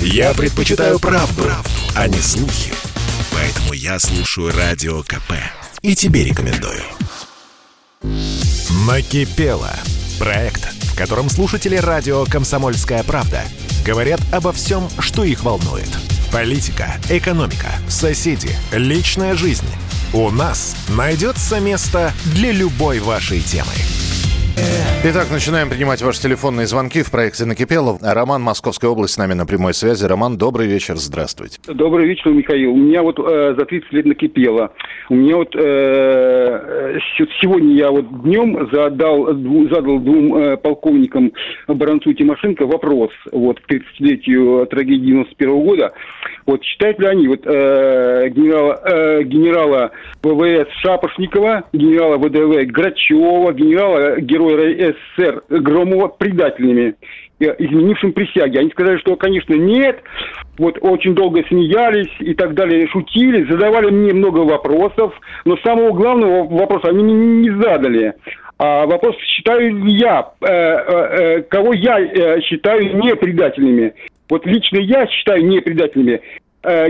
Я предпочитаю правду, правду, а не слухи. Поэтому я слушаю Радио КП. И тебе рекомендую. Накипело. Проект, в котором слушатели радио «Комсомольская правда» говорят обо всем, что их волнует. Политика, экономика, соседи, личная жизнь. У нас найдется место для любой вашей темы. Итак, начинаем принимать ваши телефонные звонки в проекте «Накипело». Роман, Московская область, с нами на прямой связи. Роман, добрый вечер, здравствуйте. Добрый вечер, Михаил. У меня вот э, за 30 лет накипело. У меня вот э, сегодня я вот днем задал, задал двум э, полковникам Баранцу и Тимошенко вопрос вот, к 30-летию трагедии 91 года. Вот считают ли они вот э, генерала, э, генерала ВВС Шапошникова, генерала ВДВ Грачева, генерала героя СССР Громова предателями, э, изменившим присяги. Они сказали, что, конечно, нет, вот очень долго смеялись и так далее, шутили, задавали мне много вопросов, но самого главного вопроса они не задали. А вопрос, считаю я, э, э, э, кого я э, считаю не предателями. Вот лично я считаю не предателями э,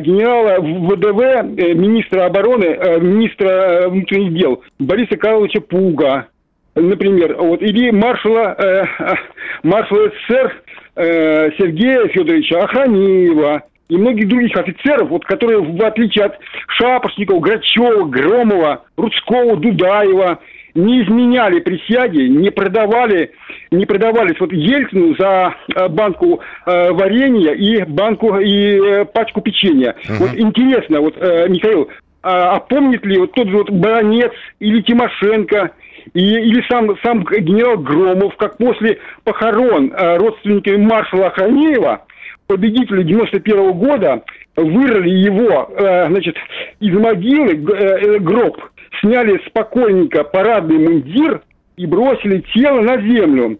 генерала ВДВ, э, министра обороны, э, министра внутренних дел Бориса Карловича Пуга, например, вот, или маршала, э, маршала СССР э, Сергея Федоровича Охранеева и многих других офицеров, вот, которые, в отличие от Шапошникова, Грачева, Громова, Рудского, Дудаева, не изменяли присяги, не продавали, не продавались вот Ельцину за э, банку э, варенья и банку и э, пачку печенья. Uh-huh. Вот интересно, вот э, Михаил, а, а помнит ли вот тот же вот Баранец или Тимошенко и, или сам, сам генерал Громов, как после похорон э, родственники маршала Охранеева, победителя 91 -го года, вырыли его, э, значит, из могилы, э, гроб, сняли с покойника парадный мундир и бросили тело на землю.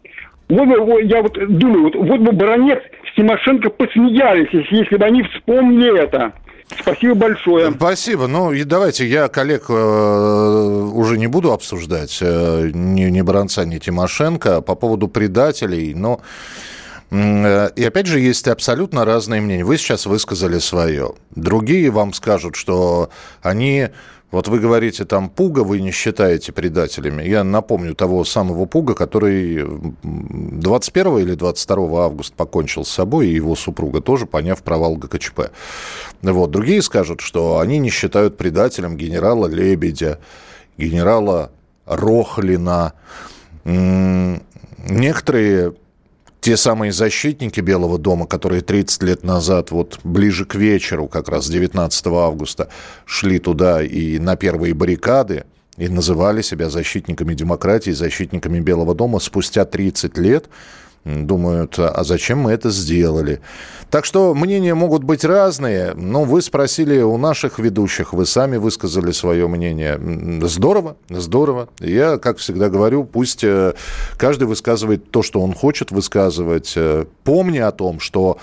Вот я вот думаю, вот, вот бы Баранец с Тимошенко посмеялись, если, если бы они вспомнили это. Спасибо большое. Спасибо. Ну, и давайте я коллег э, уже не буду обсуждать, э, ни, ни Баранца, ни Тимошенко по поводу предателей, но... Э, и опять же, есть абсолютно разные мнения. Вы сейчас высказали свое. Другие вам скажут, что они вот вы говорите, там Пуга вы не считаете предателями. Я напомню того самого Пуга, который 21 или 22 августа покончил с собой, и его супруга тоже, поняв провал ГКЧП. Вот. Другие скажут, что они не считают предателем генерала Лебедя, генерала Рохлина. Некоторые те самые защитники Белого дома, которые 30 лет назад, вот ближе к вечеру, как раз 19 августа, шли туда и на первые баррикады, и называли себя защитниками демократии, защитниками Белого дома, спустя 30 лет думают, а зачем мы это сделали. Так что мнения могут быть разные, но вы спросили у наших ведущих, вы сами высказали свое мнение. Здорово, здорово. Я, как всегда говорю, пусть э, каждый высказывает то, что он хочет высказывать, э, помня о том, что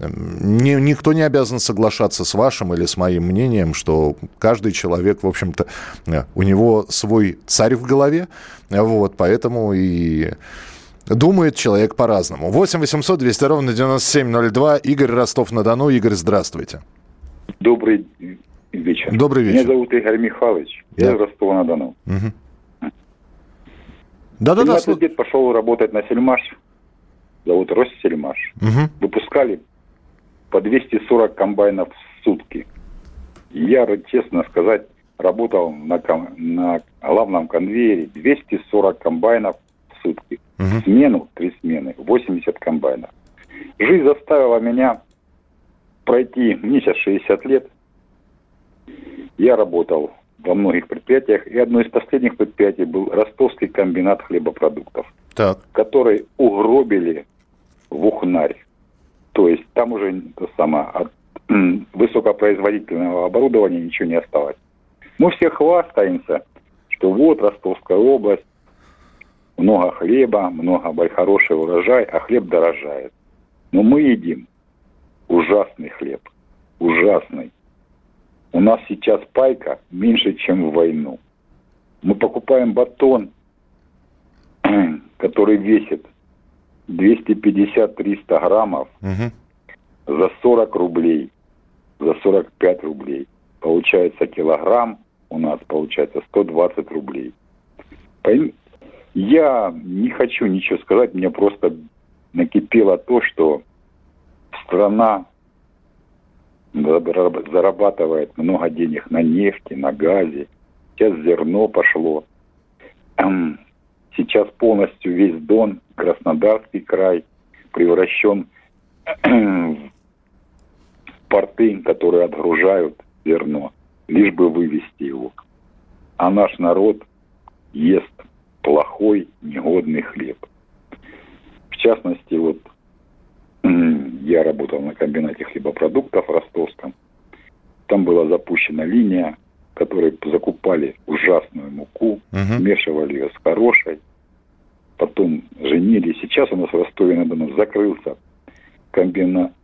ни, никто не обязан соглашаться с вашим или с моим мнением, что каждый человек, в общем-то, э, у него свой царь в голове, вот, поэтому и Думает человек по-разному. 8 800 200 ровно 9702. Игорь Ростов-на-Дону. Игорь, здравствуйте. Добрый вечер. Добрый вечер. Меня зовут Игорь Михайлович. Да. Я из Ростова-на-Дону. Угу. Да-да-да. 17 лет пошел работать на Сельмаш. Зовут Россельмаш. Угу. Выпускали по 240 комбайнов в сутки. Я, честно сказать, работал на, на главном конвейере 240 комбайнов в сутки. Угу. Смену, три смены, 80 комбайнов. Жизнь заставила меня пройти, мне сейчас 60 лет, я работал во многих предприятиях, и одно из последних предприятий был ростовский комбинат хлебопродуктов, так. который угробили в Ухнарь. То есть там уже то самое, от высокопроизводительного оборудования ничего не осталось. Мы все хвастаемся, что вот Ростовская область, много хлеба, много хороший урожай, а хлеб дорожает. Но мы едим ужасный хлеб, ужасный. У нас сейчас пайка меньше, чем в войну. Мы покупаем батон, который весит 250-300 граммов. Угу. за 40 рублей, за 45 рублей. Получается килограмм у нас получается 120 рублей. Я не хочу ничего сказать, мне просто накипело то, что страна зарабатывает много денег на нефти, на газе. Сейчас зерно пошло. Сейчас полностью весь Дон, Краснодарский край превращен в порты, которые отгружают зерно, лишь бы вывести его. А наш народ ест плохой, негодный хлеб. В частности, вот я работал на комбинате хлебопродуктов в Ростовском. Там была запущена линия, которые закупали ужасную муку, угу. смешивали ее с хорошей, потом женили. Сейчас у нас в Ростове-на-Дону закрылся комбинат.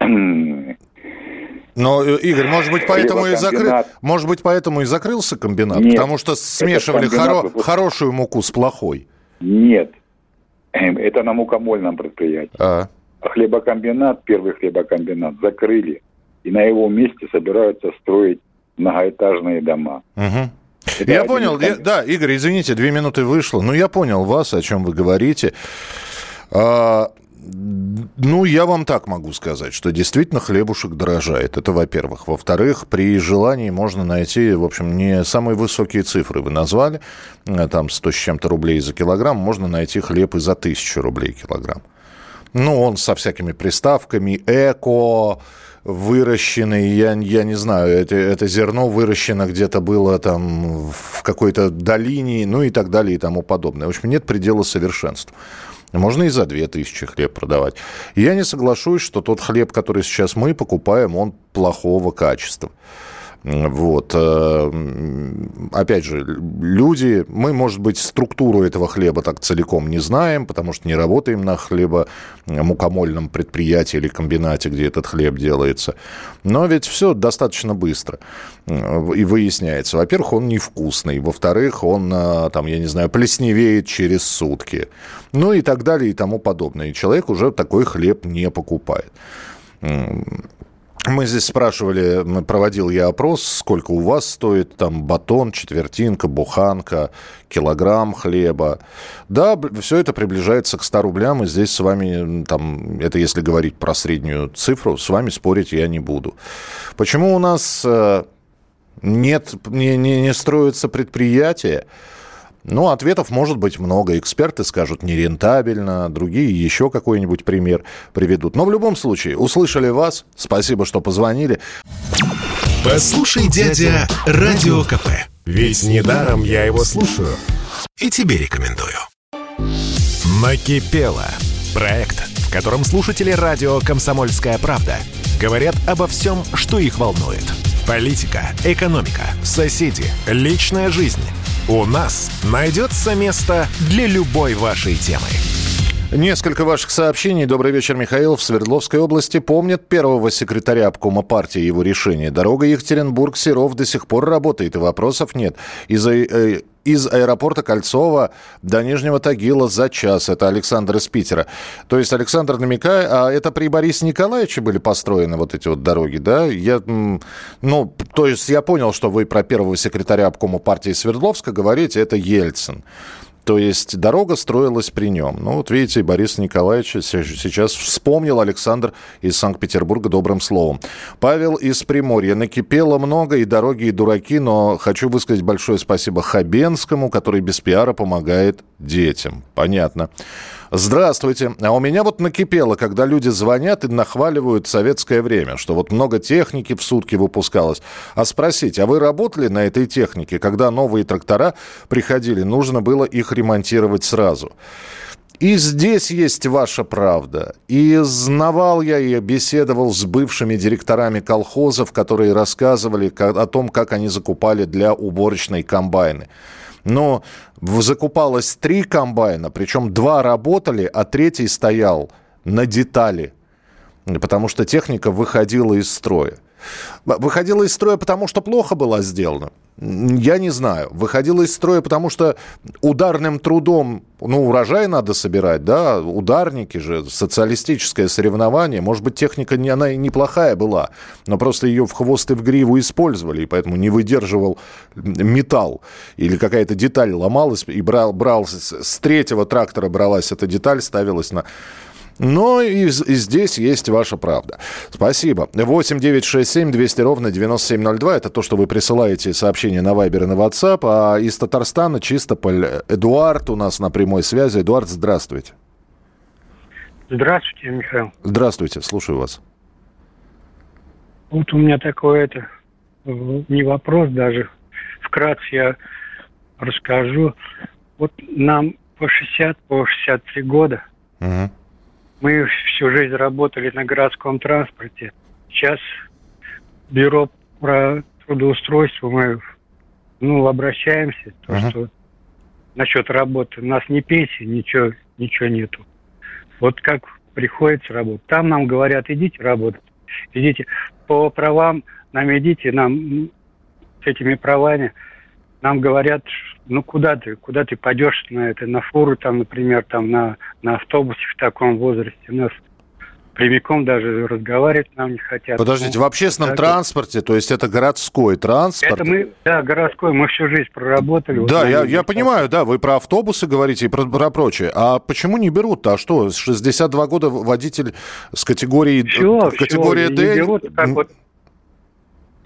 Но, э, Игорь, может быть, поэтому и закрыл, может быть, поэтому и закрылся комбинат, Нет, потому что смешивали хоро... хорошую муку с плохой. Нет, это на мукомольном предприятии. А. а хлебокомбинат, первый хлебокомбинат закрыли, и на его месте собираются строить многоэтажные дома. Угу. Это я понял, я, да, Игорь, извините, две минуты вышло, но я понял вас, о чем вы говорите. А, ну, я вам так могу сказать, что действительно хлебушек дорожает. Это во-первых. Во-вторых, при желании можно найти, в общем, не самые высокие цифры вы назвали, э, там 100 с чем-то рублей за килограмм, можно найти хлеб и за тысячу рублей килограмм. Ну, он со всякими приставками, эко, выращенный, я, я не знаю, это, это зерно выращено где-то было там в какой-то долине, ну и так далее и тому подобное. В общем, нет предела совершенства. Можно и за 2000 хлеб продавать. Я не соглашусь, что тот хлеб, который сейчас мы покупаем, он плохого качества. Вот. Э, опять же, люди, мы, может быть, структуру этого хлеба так целиком не знаем, потому что не работаем на хлебомукомольном предприятии или комбинате, где этот хлеб делается. Но ведь все достаточно быстро и выясняется. Во-первых, он невкусный. Во-вторых, он, э, там, я не знаю, плесневеет через сутки. Ну и так далее и тому подобное. И человек уже такой хлеб не покупает. Мы здесь спрашивали, проводил я опрос, сколько у вас стоит там батон, четвертинка, буханка, килограмм хлеба. Да, все это приближается к 100 рублям, и здесь с вами, там, это если говорить про среднюю цифру, с вами спорить я не буду. Почему у нас э, нет, не, не, не строятся предприятия? Ну, ответов может быть много. Эксперты скажут нерентабельно, другие еще какой-нибудь пример приведут. Но в любом случае, услышали вас. Спасибо, что позвонили. Послушай, дядя, Радио КП. Ведь недаром я его слушаю. И тебе рекомендую. Накипело. Проект, в котором слушатели радио «Комсомольская правда» говорят обо всем, что их волнует. Политика, экономика, соседи, личная жизнь – у нас найдется место для любой вашей темы. Несколько ваших сообщений. Добрый вечер, Михаил. В Свердловской области помнят первого секретаря обкома партии его решение. Дорога Екатеринбург-Серов до сих пор работает, и вопросов нет. Из-за э, из аэропорта Кольцова до Нижнего Тагила за час. Это Александр из Питера. То есть Александр намекает, а это при Борисе Николаевиче были построены вот эти вот дороги, да? Я, ну, то есть я понял, что вы про первого секретаря обкома партии Свердловска говорите, это Ельцин. То есть дорога строилась при нем. Ну, вот видите, Борис Николаевич сейчас вспомнил Александр из Санкт-Петербурга добрым словом. Павел из Приморья. Накипело много и дороги, и дураки, но хочу высказать большое спасибо Хабенскому, который без пиара помогает детям. Понятно. Здравствуйте. А у меня вот накипело, когда люди звонят и нахваливают советское время, что вот много техники в сутки выпускалось. А спросить, а вы работали на этой технике, когда новые трактора приходили, нужно было их ремонтировать сразу? И здесь есть ваша правда. И знавал я и беседовал с бывшими директорами колхозов, которые рассказывали о том, как они закупали для уборочной комбайны но закупалось три комбайна, причем два работали, а третий стоял на детали, потому что техника выходила из строя. Выходила из строя, потому что плохо была сделана? Я не знаю. Выходила из строя, потому что ударным трудом, ну, урожай надо собирать, да, ударники же, социалистическое соревнование. Может быть, техника не, она и неплохая была, но просто ее в хвост и в гриву использовали, и поэтому не выдерживал металл. Или какая-то деталь ломалась, и брал, брал с третьего трактора бралась эта деталь, ставилась на но и, и здесь есть ваша правда. Спасибо. 8 9 6 7 200 ровно 9702. Это то, что вы присылаете сообщения на Вайбер и на WhatsApp. А из Татарстана Чистополь Эдуард у нас на прямой связи. Эдуард, здравствуйте. Здравствуйте, Михаил. Здравствуйте, слушаю вас. Вот у меня такой это не вопрос даже. Вкратце я расскажу. Вот нам по 60, по 63 года. Угу. Мы всю жизнь работали на городском транспорте. Сейчас бюро про трудоустройство мы ну, обращаемся, то, uh-huh. что насчет работы. У нас ни пенсии, ничего, ничего нету. Вот как приходится работать. Там нам говорят, идите работать. Идите по правам, нам идите, нам с этими правами нам говорят, ну куда ты, куда ты пойдешь на это, на фуру там, например, там на, на автобусе в таком возрасте. У нас прямиком даже разговаривать нам не хотят. Подождите, в общественном так, транспорте, то есть это городской транспорт? Это мы, да, городской, мы всю жизнь проработали. Да, вот, я, я понимаю, да, вы про автобусы говорите и про, про прочее. А почему не берут-то? А что, 62 года водитель с категории, все, категории все, D? Не берут, так вот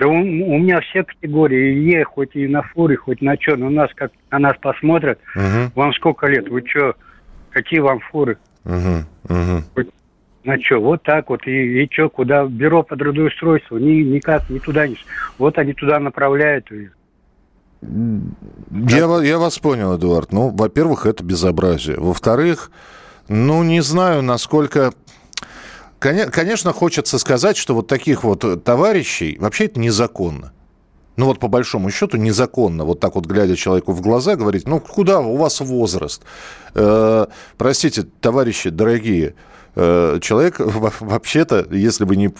да у, у меня все категории Е, хоть и на фуре, хоть на что, но нас как на нас посмотрят. Угу. Вам сколько лет? Вы что? Какие вам фуры? Угу. Угу. Хоть на что? Вот так вот. И, и что, куда? Бюро по трудоустройству. Ни, никак, ни туда, ни... Вот они туда направляют ее. Я, я вас понял, Эдуард. Ну, во-первых, это безобразие. Во-вторых, ну, не знаю, насколько Конечно, хочется сказать, что вот таких вот э, товарищей вообще это незаконно. Ну вот по большому счету незаконно, вот так вот глядя человеку в глаза, говорить, ну куда у вас возраст? Э, простите, товарищи дорогие, Э, человек вообще-то, если бы не,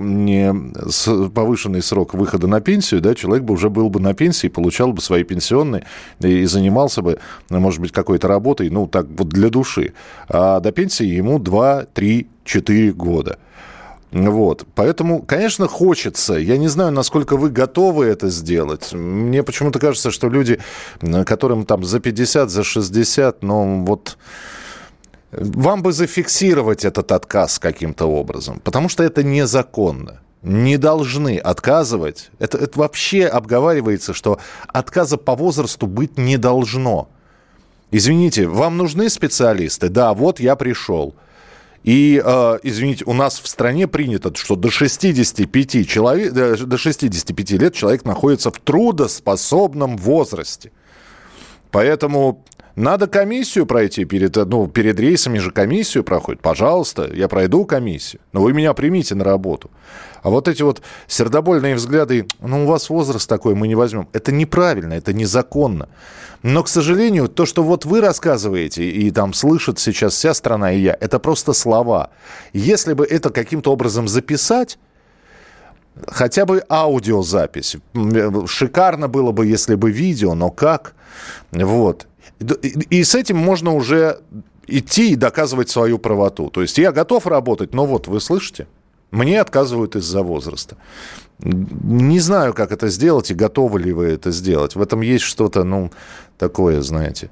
не повышенный срок выхода на пенсию, да, человек бы уже был бы на пенсии, получал бы свои пенсионные и занимался бы, может быть, какой-то работой, ну, так вот для души. А до пенсии ему 2, 3, 4 года. Вот. Поэтому, конечно, хочется. Я не знаю, насколько вы готовы это сделать. Мне почему-то кажется, что люди, которым там за 50, за 60, ну вот вам бы зафиксировать этот отказ каким-то образом, потому что это незаконно. Не должны отказывать. Это, это вообще обговаривается, что отказа по возрасту быть не должно. Извините, вам нужны специалисты? Да, вот я пришел. И, э, извините, у нас в стране принято, что до 65, человек, до 65 лет человек находится в трудоспособном возрасте. Поэтому надо комиссию пройти перед, ну, перед рейсами же комиссию проходит. Пожалуйста, я пройду комиссию. Но вы меня примите на работу. А вот эти вот сердобольные взгляды, ну, у вас возраст такой, мы не возьмем. Это неправильно, это незаконно. Но, к сожалению, то, что вот вы рассказываете, и там слышит сейчас вся страна и я, это просто слова. Если бы это каким-то образом записать, хотя бы аудиозапись. Шикарно было бы, если бы видео, но как? Вот. И с этим можно уже идти и доказывать свою правоту. То есть я готов работать, но вот вы слышите, мне отказывают из-за возраста. Не знаю, как это сделать и готовы ли вы это сделать. В этом есть что-то, ну, такое, знаете.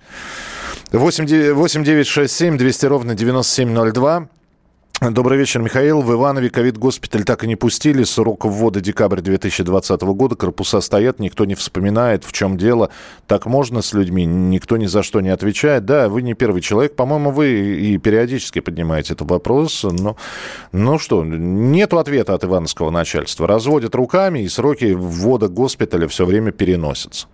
8 8 9 6 7 200 ровно 9702. Добрый вечер, Михаил. В Иванове ковид-госпиталь так и не пустили. Срок ввода декабрь 2020 года. Корпуса стоят, никто не вспоминает, в чем дело. Так можно с людьми? Никто ни за что не отвечает. Да, вы не первый человек. По-моему, вы и периодически поднимаете этот вопрос. Но, ну что, нет ответа от ивановского начальства. Разводят руками, и сроки ввода госпиталя все время переносятся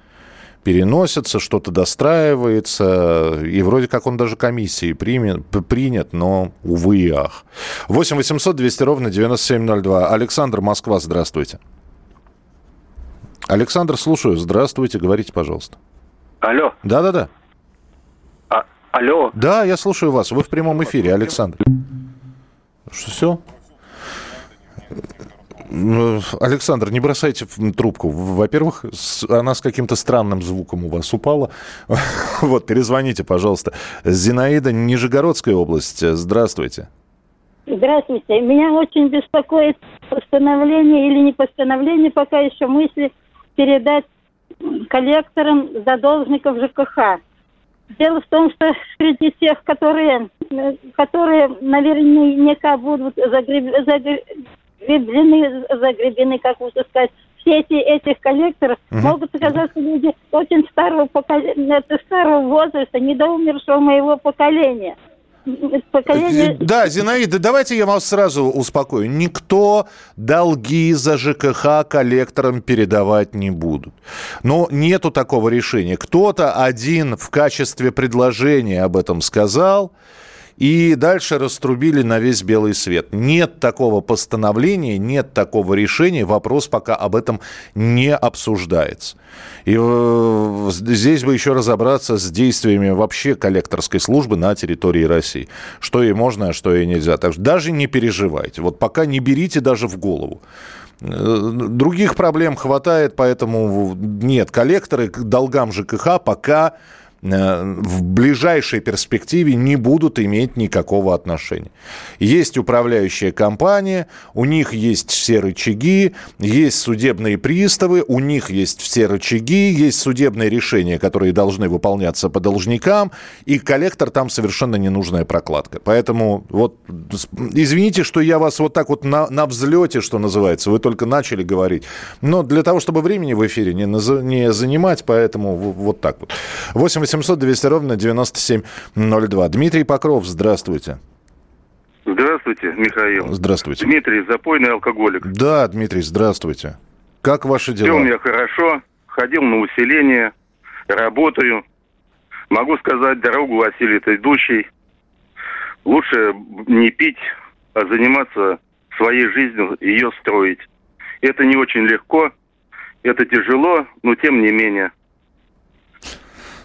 переносится, что-то достраивается, и вроде как он даже комиссии примет, принят, но, увы и ах. 8 800 200 ровно 9702. Александр, Москва, здравствуйте. Александр, слушаю. Здравствуйте, говорите, пожалуйста. Алло. Да-да-да. А, алло. Да, я слушаю вас. Вы в прямом эфире, Александр. Что, все? Александр, не бросайте трубку. Во-первых, она с каким-то странным звуком у вас упала. Вот, перезвоните, пожалуйста. Зинаида, Нижегородская область. Здравствуйте. Здравствуйте. Меня очень беспокоит постановление или не постановление, пока еще мысли передать коллекторам задолжников ЖКХ. Дело в том, что среди тех, которые, которые наверняка будут загреб, загреблены, загребены, как лучше сказать, все эти этих коллекторов угу. могут оказаться люди очень старого поколения, старого возраста, недоумершего моего поколения поколение... Э, да, Зинаида, давайте я вас сразу успокою. Никто долги за ЖКХ коллекторам передавать не будут. Но нету такого решения. Кто-то один в качестве предложения об этом сказал, и дальше раструбили на весь белый свет. Нет такого постановления, нет такого решения, вопрос пока об этом не обсуждается. И э, здесь бы еще разобраться с действиями вообще коллекторской службы на территории России. Что ей можно, а что ей нельзя. Так что даже не переживайте. Вот пока не берите даже в голову. Э, других проблем хватает, поэтому нет, коллекторы к долгам ЖКХ пока в ближайшей перспективе не будут иметь никакого отношения. Есть управляющая компания, у них есть все рычаги, есть судебные приставы, у них есть все рычаги, есть судебные решения, которые должны выполняться по должникам, и коллектор там совершенно ненужная прокладка. Поэтому вот извините, что я вас вот так вот на, на взлете, что называется, вы только начали говорить. Но для того, чтобы времени в эфире не, не занимать, поэтому вот так вот. 8 800 200 ровно 9702. Дмитрий Покров, здравствуйте. Здравствуйте, Михаил. Здравствуйте. Дмитрий, запойный алкоголик. Да, Дмитрий, здравствуйте. Как ваши дела? Все у меня хорошо. Ходил на усиление, работаю. Могу сказать, дорогу осилит идущий. Лучше не пить, а заниматься своей жизнью, ее строить. Это не очень легко, это тяжело, но тем не менее –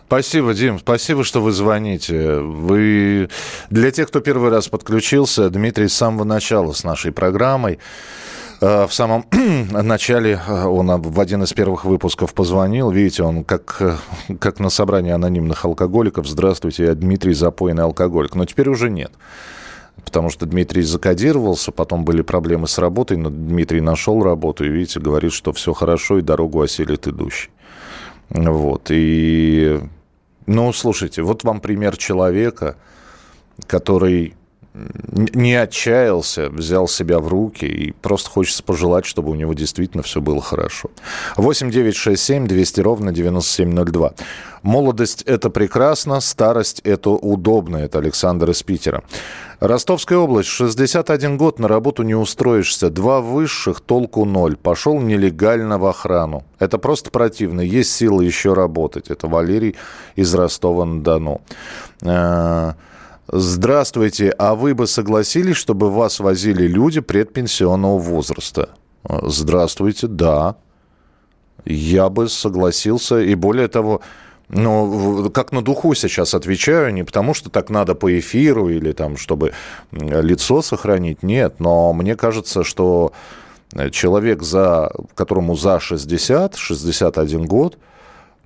Спасибо, Дим. Спасибо, что вы звоните. Вы для тех, кто первый раз подключился, Дмитрий с самого начала с нашей программой. Э, в самом начале э, он в один из первых выпусков позвонил. Видите, он как, э, как на собрании анонимных алкоголиков. Здравствуйте, я Дмитрий, запойный алкоголик. Но теперь уже нет. Потому что Дмитрий закодировался, потом были проблемы с работой, но Дмитрий нашел работу и, видите, говорит, что все хорошо и дорогу осилит идущий. Вот. И ну, слушайте, вот вам пример человека, который не отчаялся, взял себя в руки и просто хочется пожелать, чтобы у него действительно все было хорошо. 8 9 6 7 200 ровно 9702. Молодость – это прекрасно, старость – это удобно. Это Александр из Питера. Ростовская область, 61 год, на работу не устроишься. Два высших, толку ноль. Пошел нелегально в охрану. Это просто противно. Есть силы еще работать. Это Валерий из Ростова-на-Дону. Здравствуйте, а вы бы согласились, чтобы вас возили люди предпенсионного возраста? Здравствуйте, да. Я бы согласился. И более того, ну, как на духу сейчас отвечаю, не потому что так надо по эфиру или там, чтобы лицо сохранить, нет, но мне кажется, что человек, за, которому за 60, 61 год,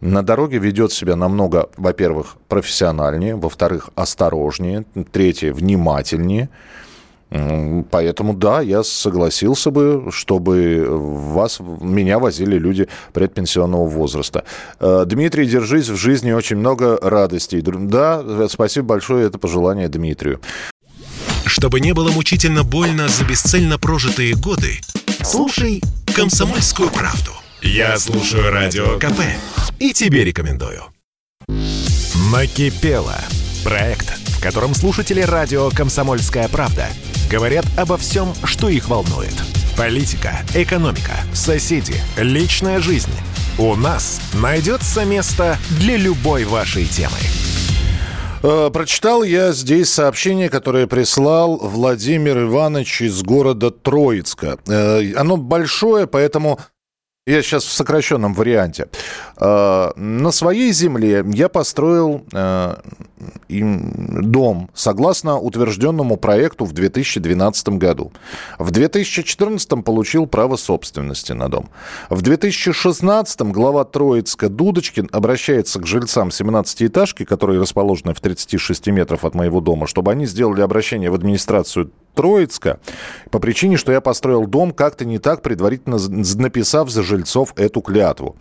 на дороге ведет себя намного, во-первых, профессиональнее, во-вторых, осторожнее, третье, внимательнее – Поэтому да, я согласился бы, чтобы вас, меня возили люди предпенсионного возраста. Э, Дмитрий, держись, в жизни очень много радостей. Да, спасибо большое, это пожелание Дмитрию. Чтобы не было мучительно больно за бесцельно прожитые годы, слушай «Комсомольскую правду». Я слушаю Радио КП и тебе рекомендую. Накипело. Проект, в котором слушатели радио «Комсомольская правда» говорят обо всем, что их волнует. Политика, экономика, соседи, личная жизнь. У нас найдется место для любой вашей темы. Э, прочитал я здесь сообщение, которое прислал Владимир Иванович из города Троицка. Э, оно большое, поэтому Я сейчас в сокращенном варианте. Э, на своей земле я построил э, дом согласно утвержденному проекту в 2012 году. В 2014 получил право собственности на дом. В 2016 глава Троицка Дудочкин обращается к жильцам 17-этажки, которые расположены в 36 метров от моего дома, чтобы они сделали обращение в администрацию Троицка по причине, что я построил дом как-то не так, предварительно написав за жильцов эту клятву.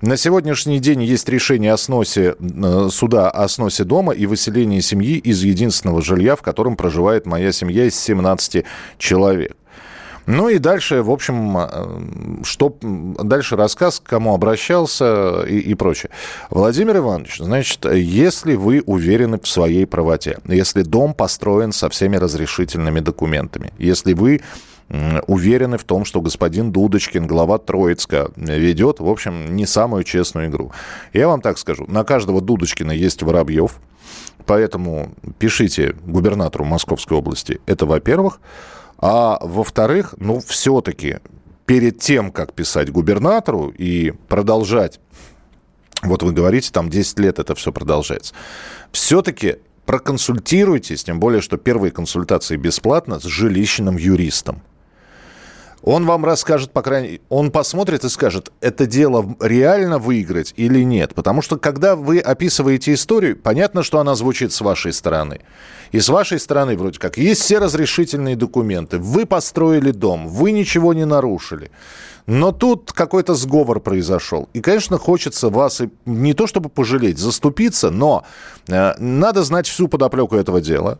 На сегодняшний день есть решение о сносе э, суда о сносе дома и выселении семьи из единственного жилья, в котором проживает моя семья из 17 человек. Ну и дальше, в общем, э, что дальше рассказ, к кому обращался и, и прочее. Владимир Иванович, значит, если вы уверены в своей правоте, если дом построен со всеми разрешительными документами, если вы уверены в том, что господин Дудочкин, глава Троицка, ведет, в общем, не самую честную игру. Я вам так скажу, на каждого Дудочкина есть Воробьев, поэтому пишите губернатору Московской области. Это во-первых. А во-вторых, ну, все-таки перед тем, как писать губернатору и продолжать, вот вы говорите, там 10 лет это все продолжается, все-таки проконсультируйтесь, тем более, что первые консультации бесплатно с жилищным юристом. Он вам расскажет, по крайней он посмотрит и скажет, это дело реально выиграть или нет. Потому что, когда вы описываете историю, понятно, что она звучит с вашей стороны. И с вашей стороны вроде как есть все разрешительные документы. Вы построили дом, вы ничего не нарушили. Но тут какой-то сговор произошел. И, конечно, хочется вас не то чтобы пожалеть, заступиться, но э, надо знать всю подоплеку этого дела.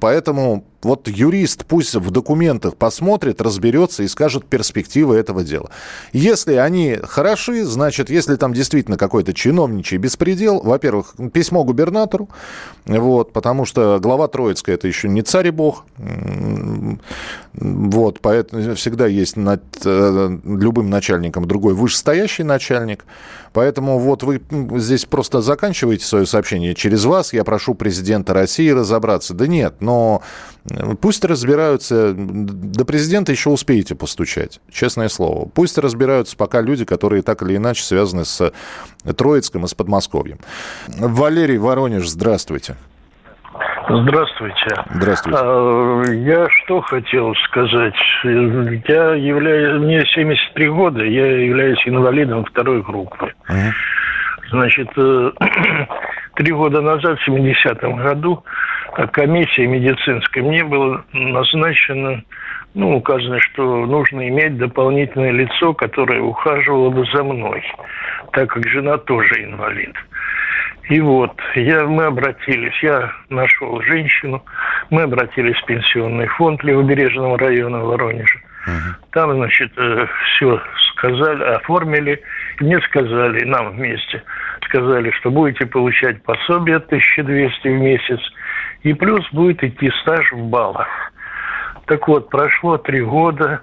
Поэтому вот юрист пусть в документах посмотрит, разберется и скажет перспективы этого дела. Если они хороши, значит, если там действительно какой-то чиновничий беспредел, во-первых, письмо губернатору, вот, потому что глава Троицкая это еще не царь и бог, вот, поэтому всегда есть над э, любым начальником другой вышестоящий начальник, поэтому вот вы здесь просто заканчиваете свое сообщение через вас, я прошу президента России разобраться. Да нет, но Пусть разбираются, до президента еще успеете постучать, честное слово. Пусть разбираются пока люди, которые так или иначе связаны с Троицком и с Подмосковьем. Валерий Воронеж, здравствуйте. Здравствуйте. Здравствуйте. А, я что хотел сказать? Я являюсь, мне 73 года, я являюсь инвалидом второй группы. Значит, э, три года назад, в 70-м году, комиссия медицинская, мне было назначено, ну, указано, что нужно иметь дополнительное лицо, которое ухаживало бы за мной, так как жена тоже инвалид. И вот, я, мы обратились, я нашел женщину, мы обратились в пенсионный фонд Левобережного района Воронежа. Там, значит, э, все сказали, оформили. Мне сказали, нам вместе, сказали, что будете получать пособие 1200 в месяц – и плюс будет идти стаж в баллах. Так вот, прошло три года,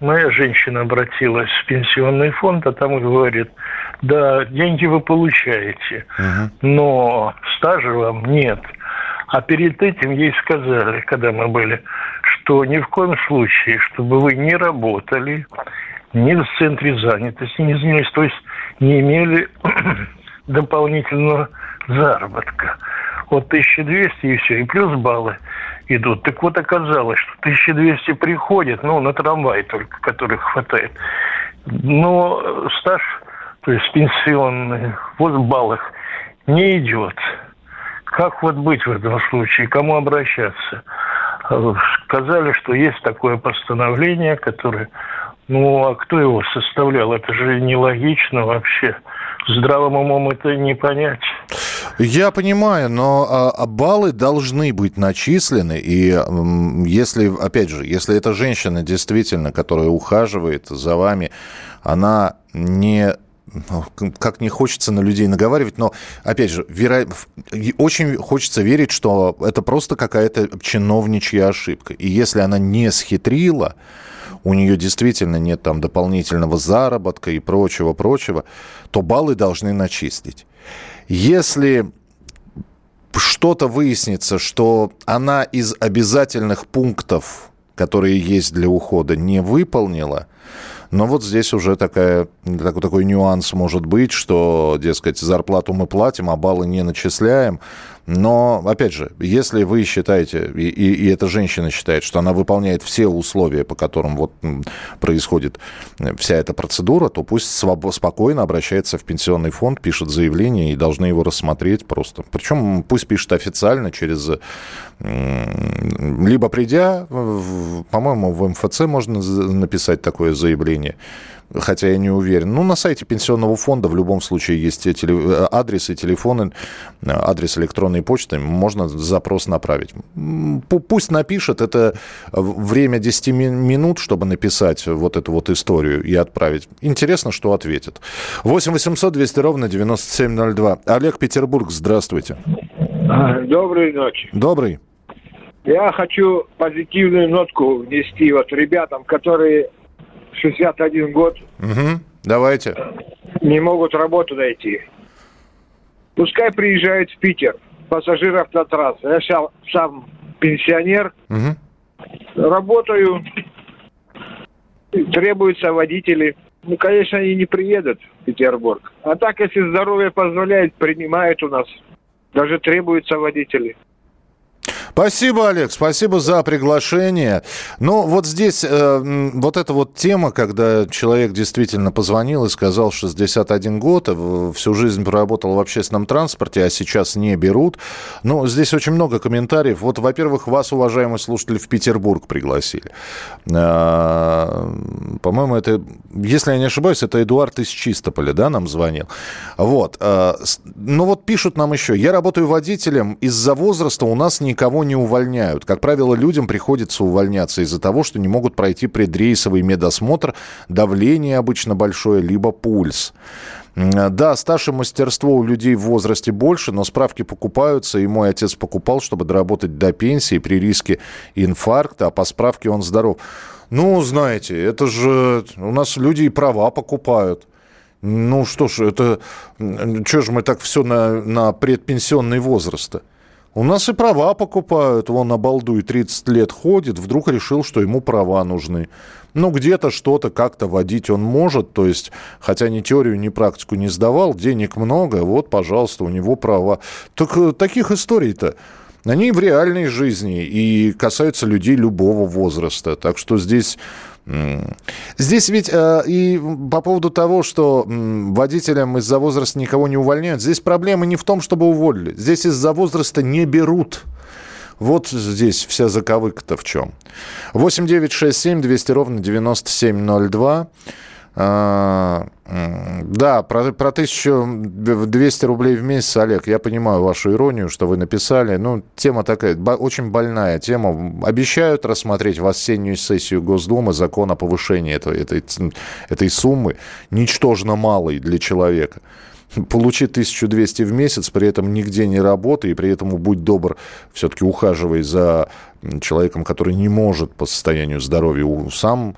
моя женщина обратилась в пенсионный фонд, а там говорит, да, деньги вы получаете, но стажа вам нет. А перед этим ей сказали, когда мы были, что ни в коем случае, чтобы вы не работали, ни в центре занятости, не занимались, то есть не имели дополнительного заработка вот 1200 и все, и плюс баллы идут. Так вот оказалось, что 1200 приходит, ну, на трамвай только, которых хватает. Но стаж, то есть пенсионный, вот баллах не идет. Как вот быть в этом случае? Кому обращаться? Сказали, что есть такое постановление, которое... Ну, а кто его составлял? Это же нелогично вообще. Здравым умом это не понять. Я понимаю, но а, а, баллы должны быть начислены. И если, опять же, если эта женщина действительно, которая ухаживает за вами, она не как не хочется на людей наговаривать, но, опять же, вера... очень хочется верить, что это просто какая-то чиновничья ошибка. И если она не схитрила, у нее действительно нет там дополнительного заработка и прочего-прочего, то баллы должны начислить. Если что-то выяснится, что она из обязательных пунктов которые есть для ухода, не выполнила, но вот здесь уже такая, такой, такой нюанс может быть, что, дескать, зарплату мы платим, а баллы не начисляем. Но, опять же, если вы считаете, и, и, и эта женщина считает, что она выполняет все условия, по которым вот происходит вся эта процедура, то пусть своб- спокойно обращается в пенсионный фонд, пишет заявление и должны его рассмотреть просто. Причем пусть пишет официально через... Либо придя, по-моему, в МФЦ можно написать такое заявление, хотя я не уверен. Ну, на сайте пенсионного фонда в любом случае есть теле... адресы, телефоны, адрес электронной почты, можно запрос направить. Пусть напишет, это время 10 минут, чтобы написать вот эту вот историю и отправить. Интересно, что ответит. 8 800 200 ровно 9702. Олег Петербург, здравствуйте. А, доброй ночи. Добрый. Я хочу позитивную нотку внести вот ребятам, которые 61 год. Угу. Давайте. Не могут работу найти. Пускай приезжают в Питер, пассажир автотрассы. Я сам, сам пенсионер, угу. работаю, требуются водители. Ну, конечно, они не приедут в Петербург. А так, если здоровье позволяет, принимают у нас. Даже требуются водители. Спасибо, Олег, спасибо за приглашение. Ну, вот здесь э, вот эта вот тема, когда человек действительно позвонил и сказал 61 год, э, всю жизнь проработал в общественном транспорте, а сейчас не берут. Ну, здесь очень много комментариев. Вот, во-первых, вас, уважаемый слушатель, в Петербург пригласили. Э, по-моему, это, если я не ошибаюсь, это Эдуард из Чистополя, да, нам звонил. Вот. Э, ну, вот пишут нам еще. Я работаю водителем. Из-за возраста у нас никого не увольняют. Как правило, людям приходится увольняться из-за того, что не могут пройти предрейсовый медосмотр, давление обычно большое, либо пульс. Да, стаж и мастерство у людей в возрасте больше, но справки покупаются, и мой отец покупал, чтобы доработать до пенсии при риске инфаркта, а по справке он здоров. Ну, знаете, это же у нас люди и права покупают. Ну что ж, это... Что же мы так все на, на предпенсионный возраст -то? У нас и права покупают. Вон на балду и 30 лет ходит, вдруг решил, что ему права нужны. Ну, где-то что-то как-то водить он может, то есть, хотя ни теорию, ни практику не сдавал, денег много, вот, пожалуйста, у него права. Так э, таких историй-то, они в реальной жизни и касаются людей любого возраста. Так что здесь Здесь ведь э, и по поводу того, что э, водителям из-за возраста никого не увольняют, здесь проблема не в том, чтобы уволили. Здесь из-за возраста не берут. Вот здесь вся заковыка-то в чем. 8 9 6 7 200 ровно 9702. А, да, про, про 1200 рублей в месяц, Олег, я понимаю вашу иронию, что вы написали. Ну, тема такая, очень больная тема. Обещают рассмотреть в осеннюю сессию Госдумы закон о повышении этой, этой, этой суммы, ничтожно малой для человека получи 1200 в месяц, при этом нигде не работай, и при этом будь добр, все-таки ухаживай за человеком, который не может по состоянию здоровья сам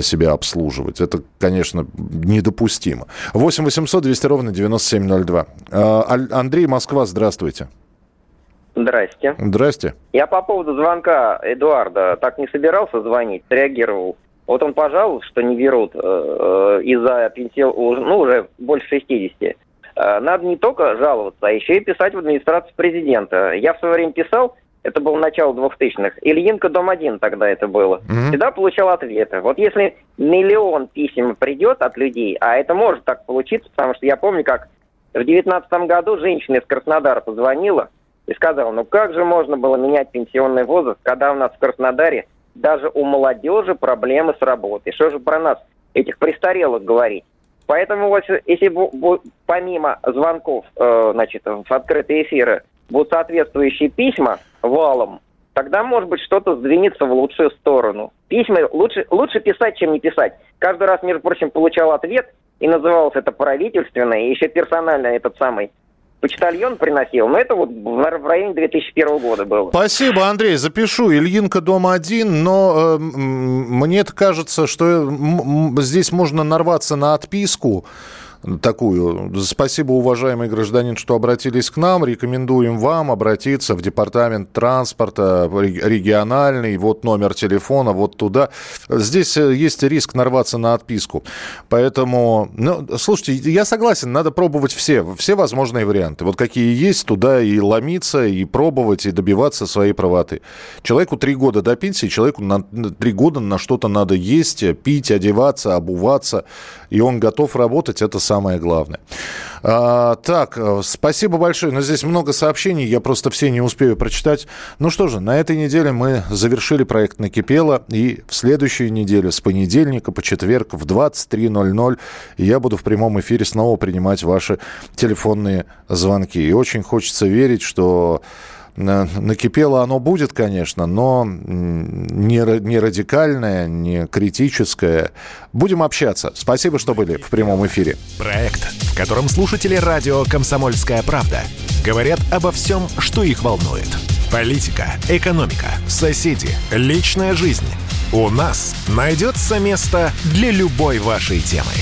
себя обслуживать. Это, конечно, недопустимо. 8 800 200 ровно 9702. А, Андрей, Москва, здравствуйте. Здрасте. Здрасте. Я по поводу звонка Эдуарда так не собирался звонить, реагировал. Вот он пожаловался, что не берут э, э из-за пенсион, ну, уже больше 60. Э, надо не только жаловаться, а еще и писать в администрацию президента. Я в свое время писал, это было начало 2000-х, Ильинка, дом один тогда это было. Mm-hmm. Всегда получал ответы. Вот если миллион писем придет от людей, а это может так получиться, потому что я помню, как в 2019 году женщина из Краснодара позвонила и сказала, ну как же можно было менять пенсионный возраст, когда у нас в Краснодаре даже у молодежи проблемы с работой. Что же про нас, этих престарелых, говорить? Поэтому вот если помимо звонков, э, значит, в открытые эфиры будут соответствующие письма валом, тогда, может быть, что-то сдвинется в лучшую сторону. Письма лучше, лучше писать, чем не писать. Каждый раз, между прочим, получал ответ, и называлось это правительственное, и еще персонально этот самый почтальон приносил. Но это вот в районе 2001 года было. Спасибо, Андрей. Запишу. Ильинка дома один, но э, мне кажется, что здесь можно нарваться на отписку такую. Спасибо, уважаемый гражданин, что обратились к нам. Рекомендуем вам обратиться в департамент транспорта региональный. Вот номер телефона, вот туда. Здесь э, есть риск нарваться на отписку. Поэтому, ну, слушайте, я согласен, надо пробовать все, все возможные варианты. Вот какие есть, туда и ломиться, и пробовать, и добиваться своей правоты. Человеку три года до пенсии, человеку на три года на что-то надо есть, пить, одеваться, обуваться, и он готов работать, это самое главное. А, так, э, спасибо большое. Но здесь много сообщений, я просто все не успею прочитать. Ну что же, на этой неделе мы завершили проект «Накипело», и в следующей неделе с понедельника по четверг в 23.00 я буду в прямом эфире снова принимать ваши телефонные звонки. И очень хочется верить, что накипело оно будет, конечно, но не, не радикальное, не критическое. Будем общаться. Спасибо, что были в прямом эфире. Проект, в котором слушатели радио «Комсомольская правда» говорят обо всем, что их волнует. Политика, экономика, соседи, личная жизнь. У нас найдется место для любой вашей темы.